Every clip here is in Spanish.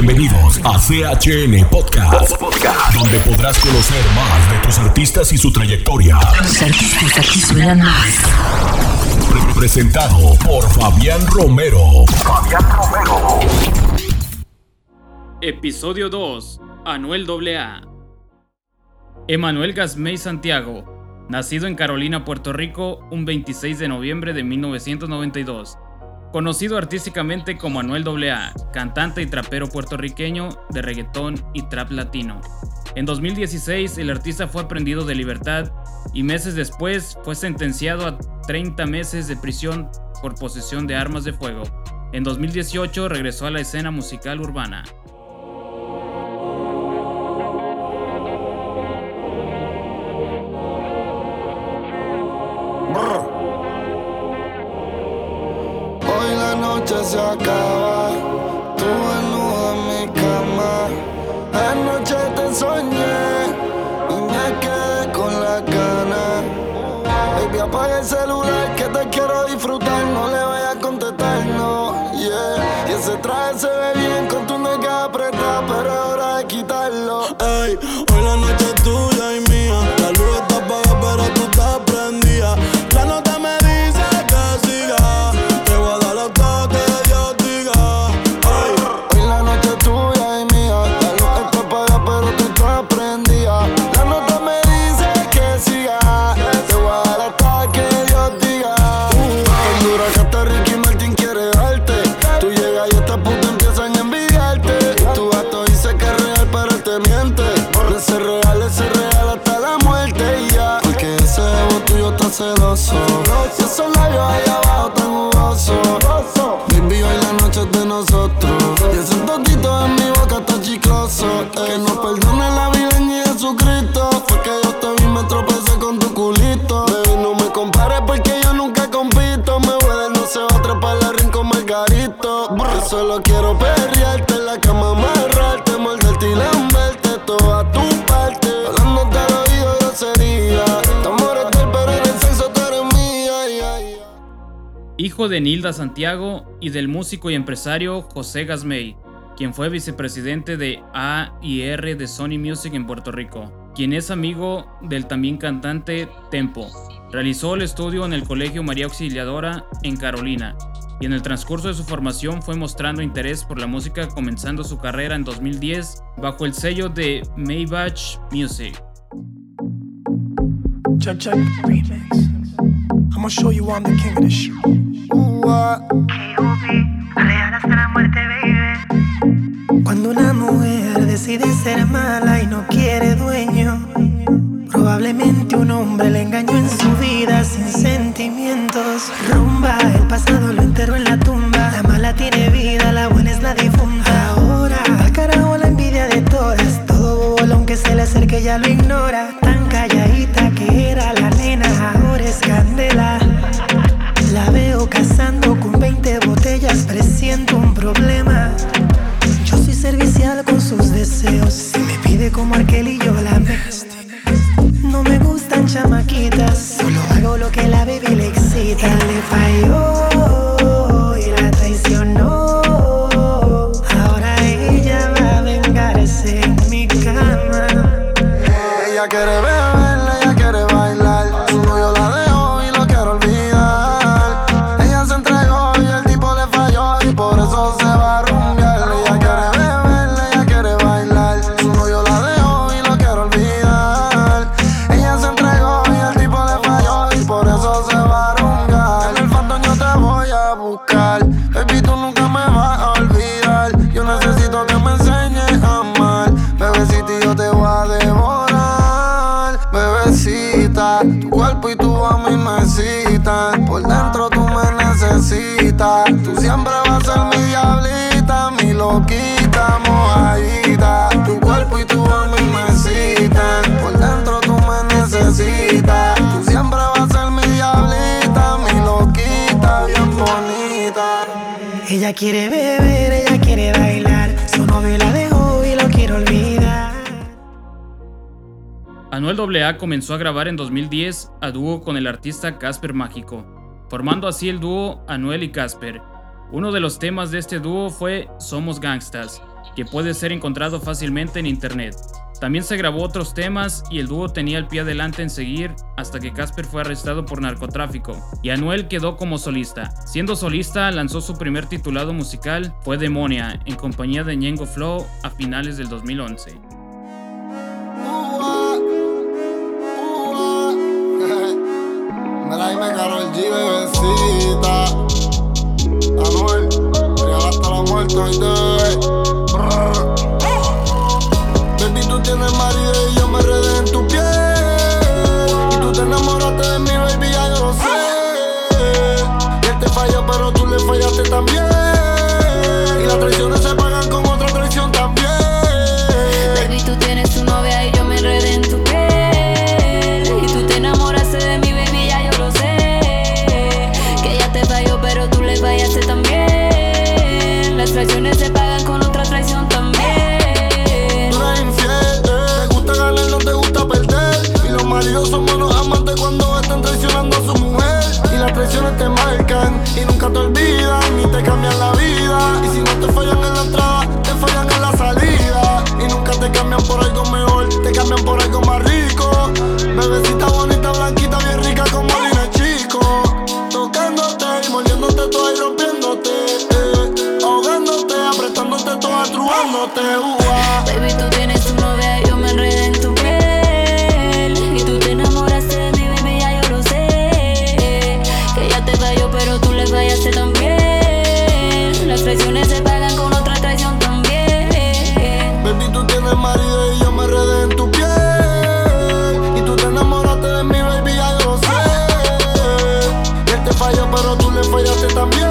Bienvenidos a CHN Podcast, donde podrás conocer más de tus artistas y su trayectoria. Los artistas aquí suenan más. Pre- Presentado por Fabián Romero. Fabián Romero. Episodio 2. Anuel AA. Emanuel Gasmey Santiago, nacido en Carolina, Puerto Rico, un 26 de noviembre de 1992. Conocido artísticamente como Anuel AA, cantante y trapero puertorriqueño de reggaetón y trap latino. En 2016, el artista fue aprendido de libertad y meses después fue sentenciado a 30 meses de prisión por posesión de armas de fuego. En 2018 regresó a la escena musical urbana. Noche se acaba, hijo de Nilda Santiago y del músico y empresario José Gasmey, quien fue vicepresidente de A&R de Sony Music en Puerto Rico, quien es amigo del también cantante Tempo. Realizó el estudio en el Colegio María Auxiliadora en Carolina y en el transcurso de su formación fue mostrando interés por la música comenzando su carrera en 2010 bajo el sello de Maybach Music. Remix. I'ma show you I'm the king of. Cuando una mujer decide ser mala y no quiere dueño, probablemente un hombre le engañó en su vida sin sentimientos. Rumba, el pasado lo enterró en la tumba. La mala tiene vida, la buena es la difunta. Ahora, al carajo la envidia de. Todo bobo, aunque se le acerque, ya lo Tu cuerpo y tu a mí me citan. Por dentro tú me necesitas. Tú siempre vas a ser mi diablita, mi loquita, mojadita. Tu cuerpo y tu a mí me citan. Por dentro tú me necesitas. Tú siempre vas a ser mi diablita, mi loquita, bien bonita. Ella quiere beber, ella quiere bailar. Su la dejó Anuel AA comenzó a grabar en 2010 a dúo con el artista Casper Mágico, formando así el dúo Anuel y Casper. Uno de los temas de este dúo fue Somos Gangstas, que puede ser encontrado fácilmente en internet. También se grabó otros temas y el dúo tenía el pie adelante en seguir hasta que Casper fue arrestado por narcotráfico y Anuel quedó como solista. Siendo solista, lanzó su primer titulado musical, fue Demonia, en compañía de Ñengo Flow a finales del 2011. Диво tienes marido y yo me redé en tu piel. Y tú te enamoraste de mi baby, ya yo lo sé. Él te falló, pero tú le fallaste también.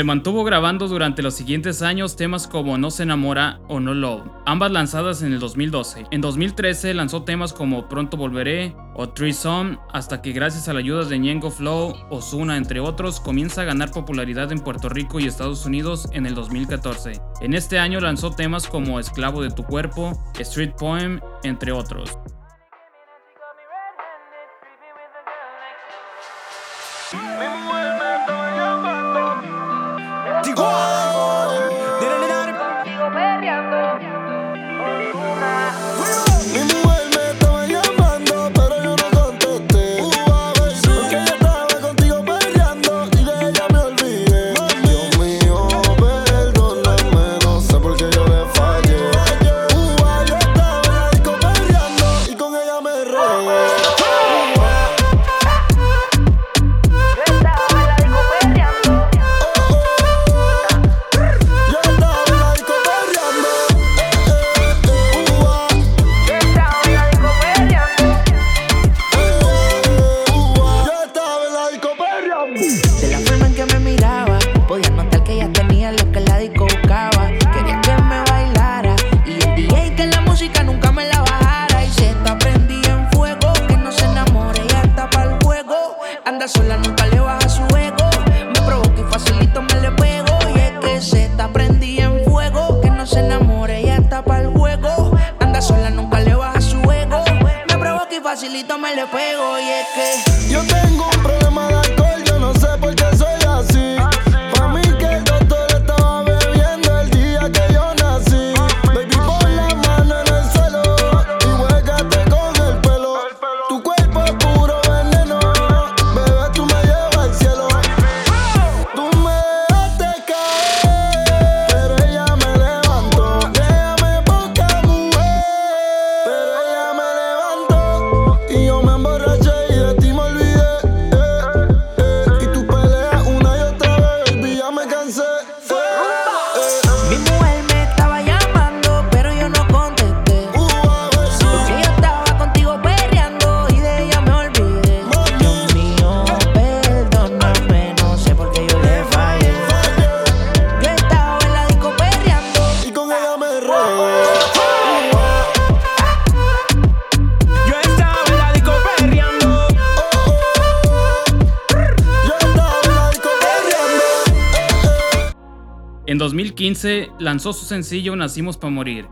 Se mantuvo grabando durante los siguientes años temas como No se enamora o No Love, ambas lanzadas en el 2012. En 2013 lanzó temas como Pronto Volveré o Threesome, hasta que gracias a la ayuda de Ñengo Flow, Ozuna entre otros, comienza a ganar popularidad en Puerto Rico y Estados Unidos en el 2014. En este año lanzó temas como Esclavo de tu cuerpo, Street Poem, entre otros. le pego y es que. 2015 lanzó su sencillo Nacimos para Morir,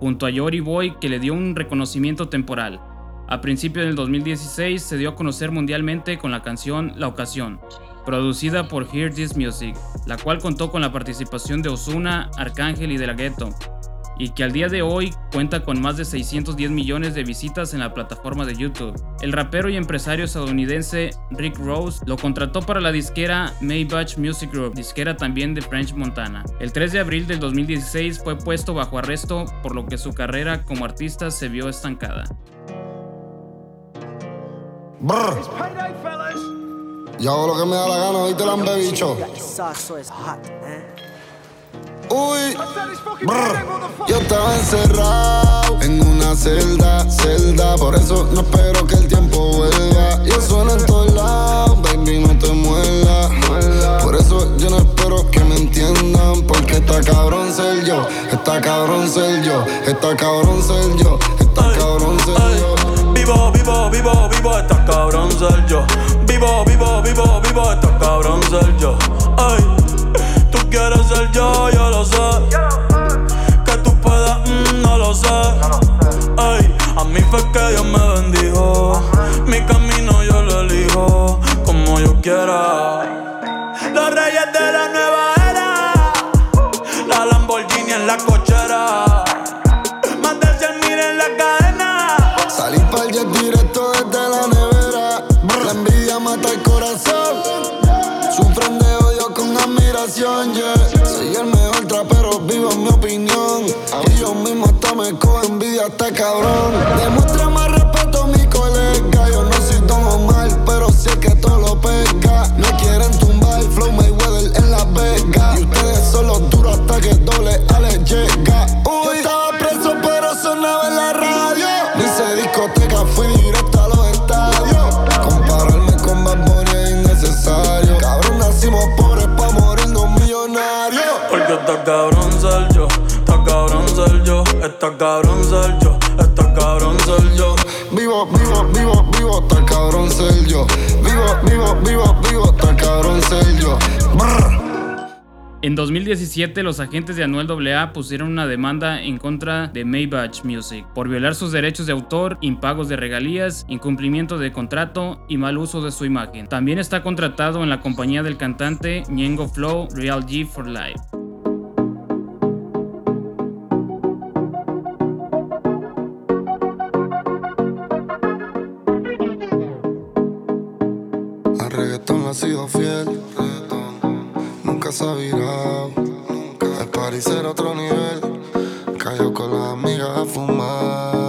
junto a Yori Boy que le dio un reconocimiento temporal. A principios del 2016 se dio a conocer mundialmente con la canción La Ocasión, producida por Hear This Music, la cual contó con la participación de Ozuna, Arcángel y De La Ghetto, y que al día de hoy cuenta con más de 610 millones de visitas en la plataforma de YouTube. El rapero y empresario estadounidense Rick Rose lo contrató para la disquera Maybach Music Group, disquera también de French Montana. El 3 de abril del 2016 fue puesto bajo arresto, por lo que su carrera como artista se vio estancada. Yo hago lo que me da la gana, ¿viste, lambe bicho? Uy, brr. yo una celda, celda. Por eso no espero que el tiempo vuelva. Yo sueno en todos lados, baby, no te muela. Por eso yo no espero que me entiendan. Porque está cabrón ser yo, está cabrón ser yo, está cabrón ser yo, está cabrón ser yo. Vivo, vivo, vivo, vivo, está cabrón ser yo. Vivo, vivo, vivo, vivo, está cabrón ser yo. Ay, tú quieres ser yo, está cabrón ser yo, está cabrón ser yo. Vivo, vivo, vivo, vivo, está cabrón ser yo. Vivo, vivo, vivo, vivo, está cabrón ser yo. Brr. En 2017, los agentes de Anuel AA pusieron una demanda en contra de Maybach Music por violar sus derechos de autor, impagos de regalías, incumplimiento de contrato y mal uso de su imagen. También está contratado en la compañía del cantante Ñengo Flow Real G for Life. Sido fiel. Nunca se ha virado. El party será otro nivel. Cayó con las amigas a fumar.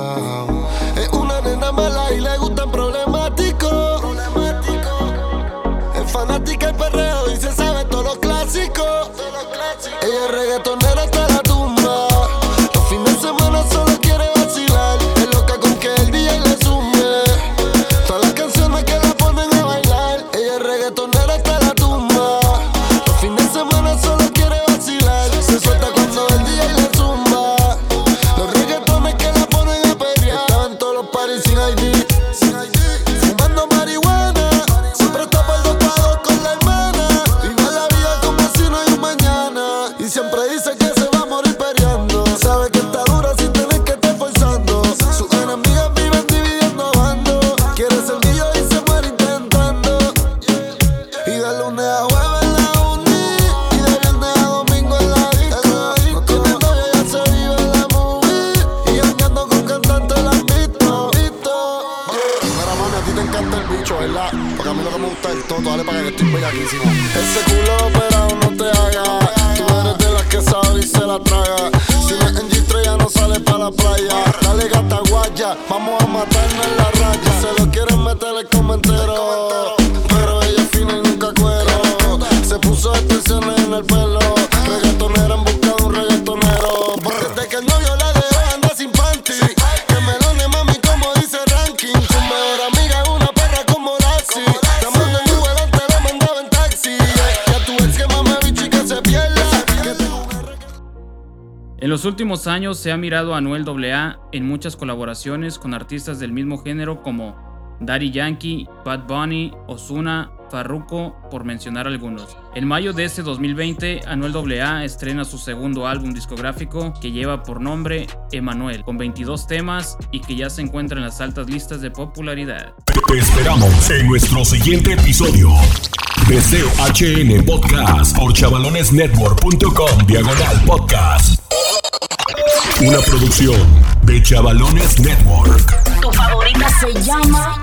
Ese culo operado no te haga. Tú eres de las que sabe y se la traga. Si no es en G3 ya no sale para la playa. Dale gata guaya, vamos a los últimos años se ha mirado a Anuel AA en muchas colaboraciones con artistas del mismo género como Daddy Yankee, Bad Bunny, Ozuna Farruko, por mencionar algunos. En mayo de este 2020, Anuel AA estrena su segundo álbum discográfico que lleva por nombre Emanuel, con 22 temas y que ya se encuentra en las altas listas de popularidad. Te esperamos en nuestro siguiente episodio. Podcast por chavalonesnetwork.com diagonal podcast. Una producción de Chavalones Network. Tu favorita se llama.